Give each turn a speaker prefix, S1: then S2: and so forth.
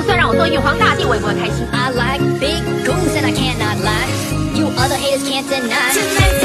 S1: 就算让我做玉皇大帝，我也不会开心。
S2: I like big goose and I cannot lie. You other haters can't deny.